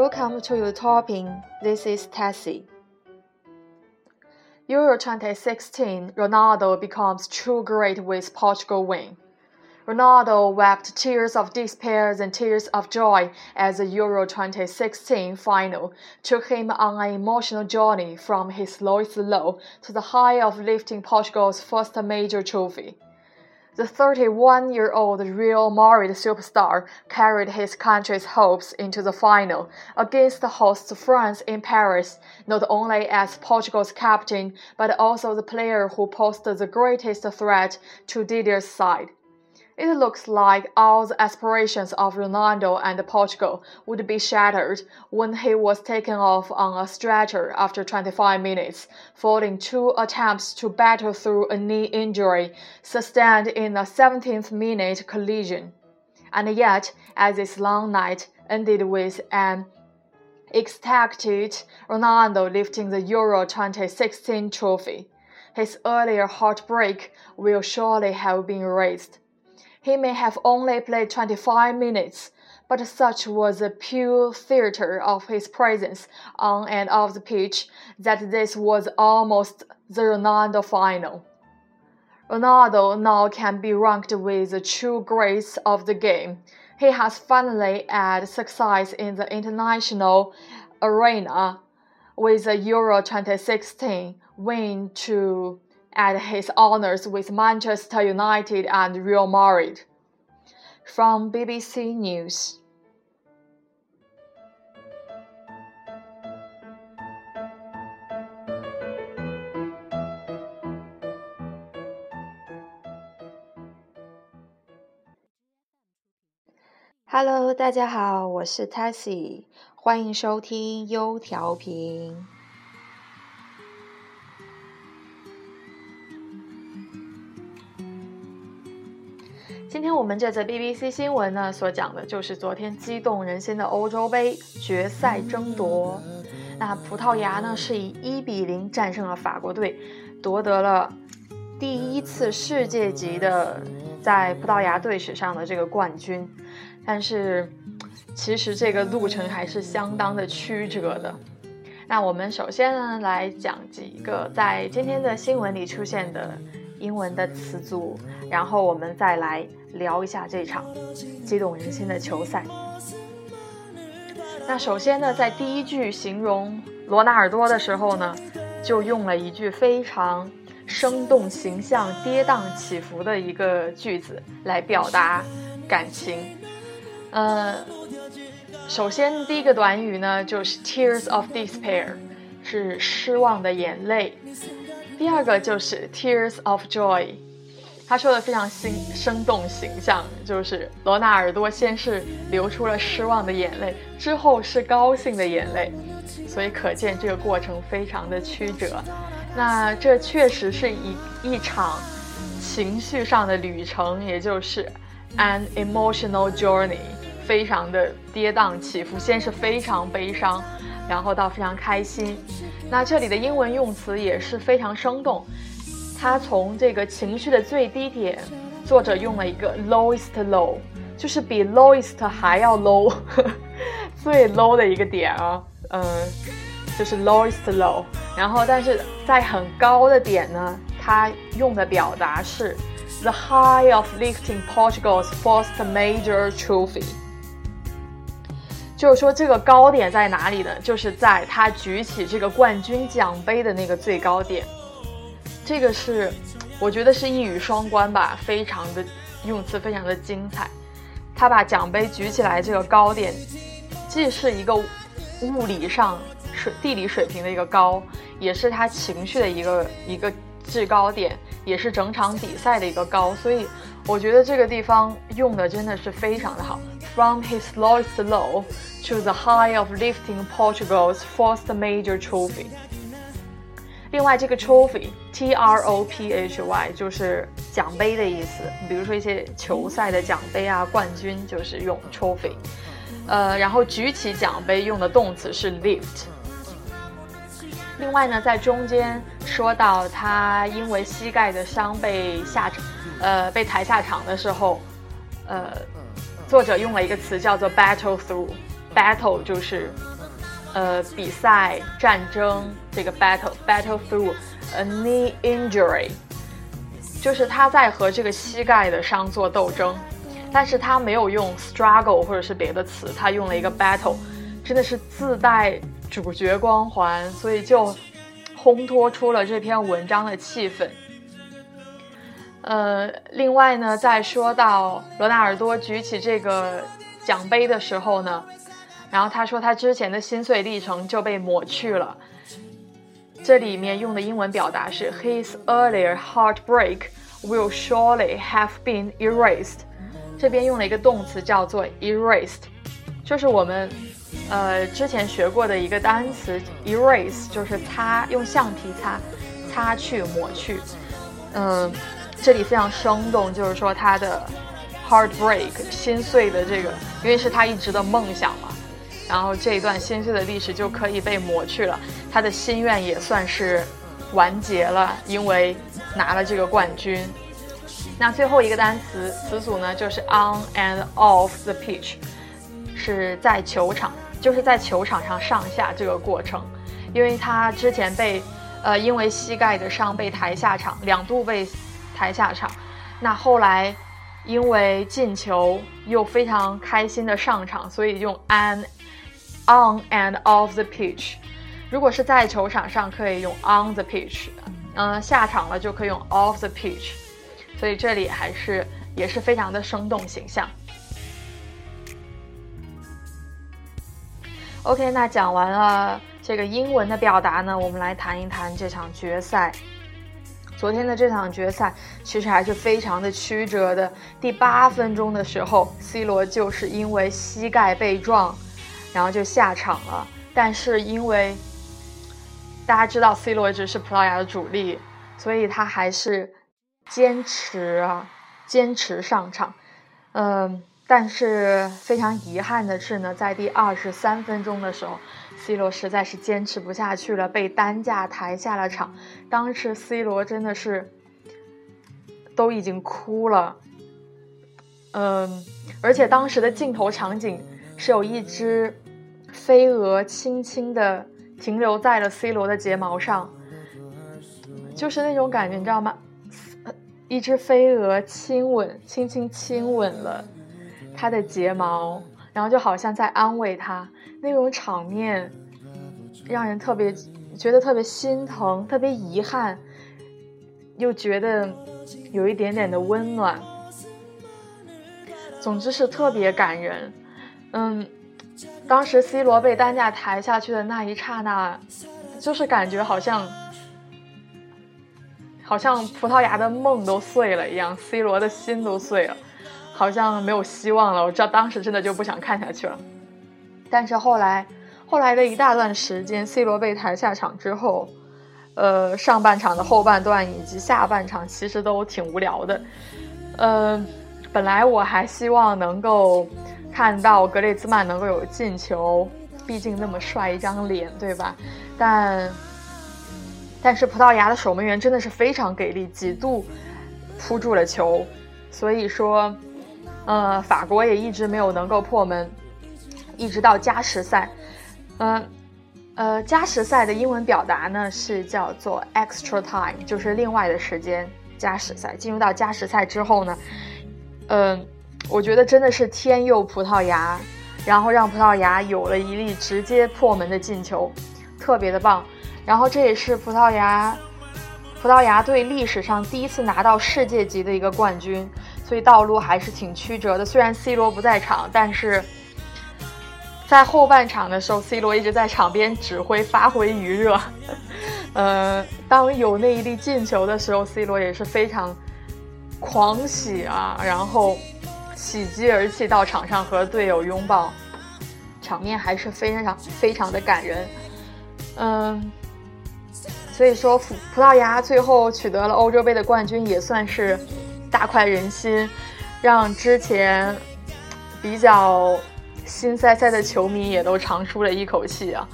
Welcome to your topping. This is Tessie. Euro 2016, Ronaldo becomes true great with Portugal win. Ronaldo wept tears of despair and tears of joy as the Euro 2016 final took him on an emotional journey from his lowest low to the high of lifting Portugal's first major trophy. The 31 year old Real Madrid superstar carried his country's hopes into the final against the host France in Paris, not only as Portugal's captain, but also the player who posed the greatest threat to Didier's side. It looks like all the aspirations of Ronaldo and Portugal would be shattered when he was taken off on a stretcher after 25 minutes, following two attempts to battle through a knee injury sustained in a 17th minute collision. And yet, as this long night ended with an ecstatic Ronaldo lifting the Euro 2016 trophy, his earlier heartbreak will surely have been erased. He may have only played 25 minutes, but such was the pure theater of his presence on and off the pitch that this was almost the Ronaldo final. Ronaldo now can be ranked with the true greats of the game. He has finally had success in the international arena with the Euro 2016 win to at his honors with Manchester United and Real Madrid. From BBC News. Hello，大家好，我是 Tessie，欢迎收听优调频。 天我们这则 BBC 新闻呢，所讲的就是昨天激动人心的欧洲杯决赛争夺。那葡萄牙呢是以一比零战胜了法国队，夺得了第一次世界级的在葡萄牙队史上的这个冠军。但是其实这个路程还是相当的曲折的。那我们首先呢来讲几个在今天的新闻里出现的英文的词组，然后我们再来。聊一下这场激动人心的球赛。那首先呢，在第一句形容罗纳尔多的时候呢，就用了一句非常生动形象、跌宕起伏的一个句子来表达感情。呃，首先第一个短语呢就是 tears of despair，是失望的眼泪。第二个就是 tears of joy。他说的非常生生动形象，就是罗纳尔多先是流出了失望的眼泪，之后是高兴的眼泪，所以可见这个过程非常的曲折。那这确实是一一场情绪上的旅程，也就是 an emotional journey，非常的跌宕起伏，先是非常悲伤，然后到非常开心。那这里的英文用词也是非常生动。他从这个情绪的最低点，作者用了一个 lowest low，就是比 lowest 还要 low，最 low 的一个点啊，嗯，就是 lowest low。然后，但是在很高的点呢，他用的表达是 the high of lifting Portugal's first major trophy。就是说，这个高点在哪里呢？就是在他举起这个冠军奖杯的那个最高点。这个是，我觉得是一语双关吧，非常的用词非常的精彩。他把奖杯举起来，这个高点既是一个物理上水地理水平的一个高，也是他情绪的一个一个制高点，也是整场比赛的一个高。所以我觉得这个地方用的真的是非常的好。From his lowest low to the high of lifting Portugal's first major trophy。另外，这个 trophy，T R O P H Y，就是奖杯的意思。比如说一些球赛的奖杯啊，冠军就是用 trophy。呃，然后举起奖杯用的动词是 lift。另外呢，在中间说到他因为膝盖的伤被下场，呃，被抬下场的时候，呃，作者用了一个词叫做 battle through，battle 就是呃比赛、战争这个 battle battle through a knee injury，就是他在和这个膝盖的伤做斗争，但是他没有用 struggle 或者是别的词，他用了一个 battle，真的是自带主角光环，所以就烘托出了这篇文章的气氛。呃，另外呢，在说到罗纳尔多举起这个奖杯的时候呢，然后他说他之前的心碎历程就被抹去了。这里面用的英文表达是 His earlier heartbreak will surely have been erased。这边用了一个动词叫做 erased，就是我们呃之前学过的一个单词 erase，就是擦，用橡皮擦，擦去、抹去，嗯。这里非常生动，就是说他的 heartbreak 心碎的这个，因为是他一直的梦想嘛，然后这一段心碎的历史就可以被抹去了，他的心愿也算是完结了，因为拿了这个冠军。那最后一个单词词组呢，就是 on and off the pitch，是在球场，就是在球场上上下这个过程，因为他之前被呃因为膝盖的伤被抬下场，两度被。才下场，那后来因为进球又非常开心的上场，所以用 an on and off the pitch。如果是在球场上，可以用 on the pitch，嗯，下场了就可以用 off the pitch。所以这里还是也是非常的生动形象。OK，那讲完了这个英文的表达呢，我们来谈一谈这场决赛。昨天的这场决赛其实还是非常的曲折的。第八分钟的时候，C 罗就是因为膝盖被撞，然后就下场了。但是因为大家知道 C 罗一直是葡萄牙的主力，所以他还是坚持啊，坚持上场。嗯，但是非常遗憾的是呢，在第二十三分钟的时候。C 罗实在是坚持不下去了，被担架抬下了场。当时 C 罗真的是都已经哭了，嗯，而且当时的镜头场景是有一只飞蛾轻轻的停留在了 C 罗的睫毛上，就是那种感觉，你知道吗？一只飞蛾亲吻，轻轻亲吻了他的睫毛，然后就好像在安慰他。那种场面让人特别觉得特别心疼，特别遗憾，又觉得有一点点的温暖。总之是特别感人。嗯，当时 C 罗被担架抬下去的那一刹那，就是感觉好像好像葡萄牙的梦都碎了一样，C 罗的心都碎了，好像没有希望了。我知道当时真的就不想看下去了。但是后来，后来的一大段时间，C 罗被抬下场之后，呃，上半场的后半段以及下半场其实都挺无聊的。呃，本来我还希望能够看到格列兹曼能够有进球，毕竟那么帅一张脸，对吧？但但是葡萄牙的守门员真的是非常给力，几度扑住了球，所以说，呃，法国也一直没有能够破门。一直到加时赛，嗯，呃，加时赛的英文表达呢是叫做 extra time，就是另外的时间。加时赛进入到加时赛之后呢，嗯，我觉得真的是天佑葡萄牙，然后让葡萄牙有了一粒直接破门的进球，特别的棒。然后这也是葡萄牙葡萄牙队历史上第一次拿到世界级的一个冠军，所以道路还是挺曲折的。虽然 C 罗不在场，但是。在后半场的时候，C 罗一直在场边指挥，发挥余热。呃，当有那一粒进球的时候，C 罗也是非常狂喜啊，然后喜极而泣到场上和队友拥抱，场面还是非常非常的感人。嗯，所以说葡葡萄牙最后取得了欧洲杯的冠军，也算是大快人心，让之前比较。心塞塞的球迷也都长舒了一口气啊，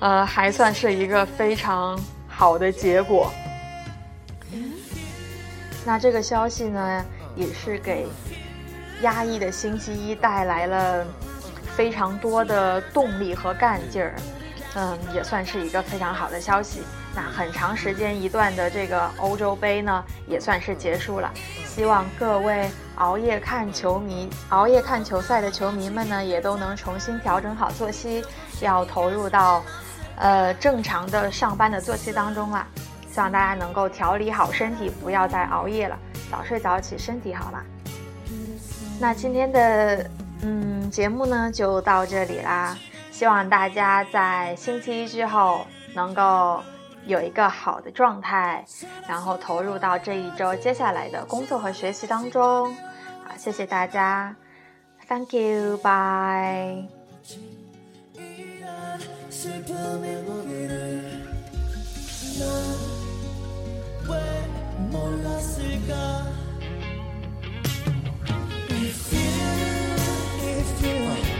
呃，还算是一个非常好的结果。那这个消息呢，也是给压抑的星期一带来了非常多的动力和干劲儿，嗯，也算是一个非常好的消息。那很长时间一段的这个欧洲杯呢，也算是结束了。希望各位熬夜看球迷、熬夜看球赛的球迷们呢，也都能重新调整好作息，要投入到，呃，正常的上班的作息当中啦。希望大家能够调理好身体，不要再熬夜了，早睡早起，身体好啦。那今天的嗯节目呢就到这里啦，希望大家在星期一之后能够有一个好的状态，然后投入到这一周接下来的工作和学习当中。好，谢谢大家，Thank you，Bye。If you, if you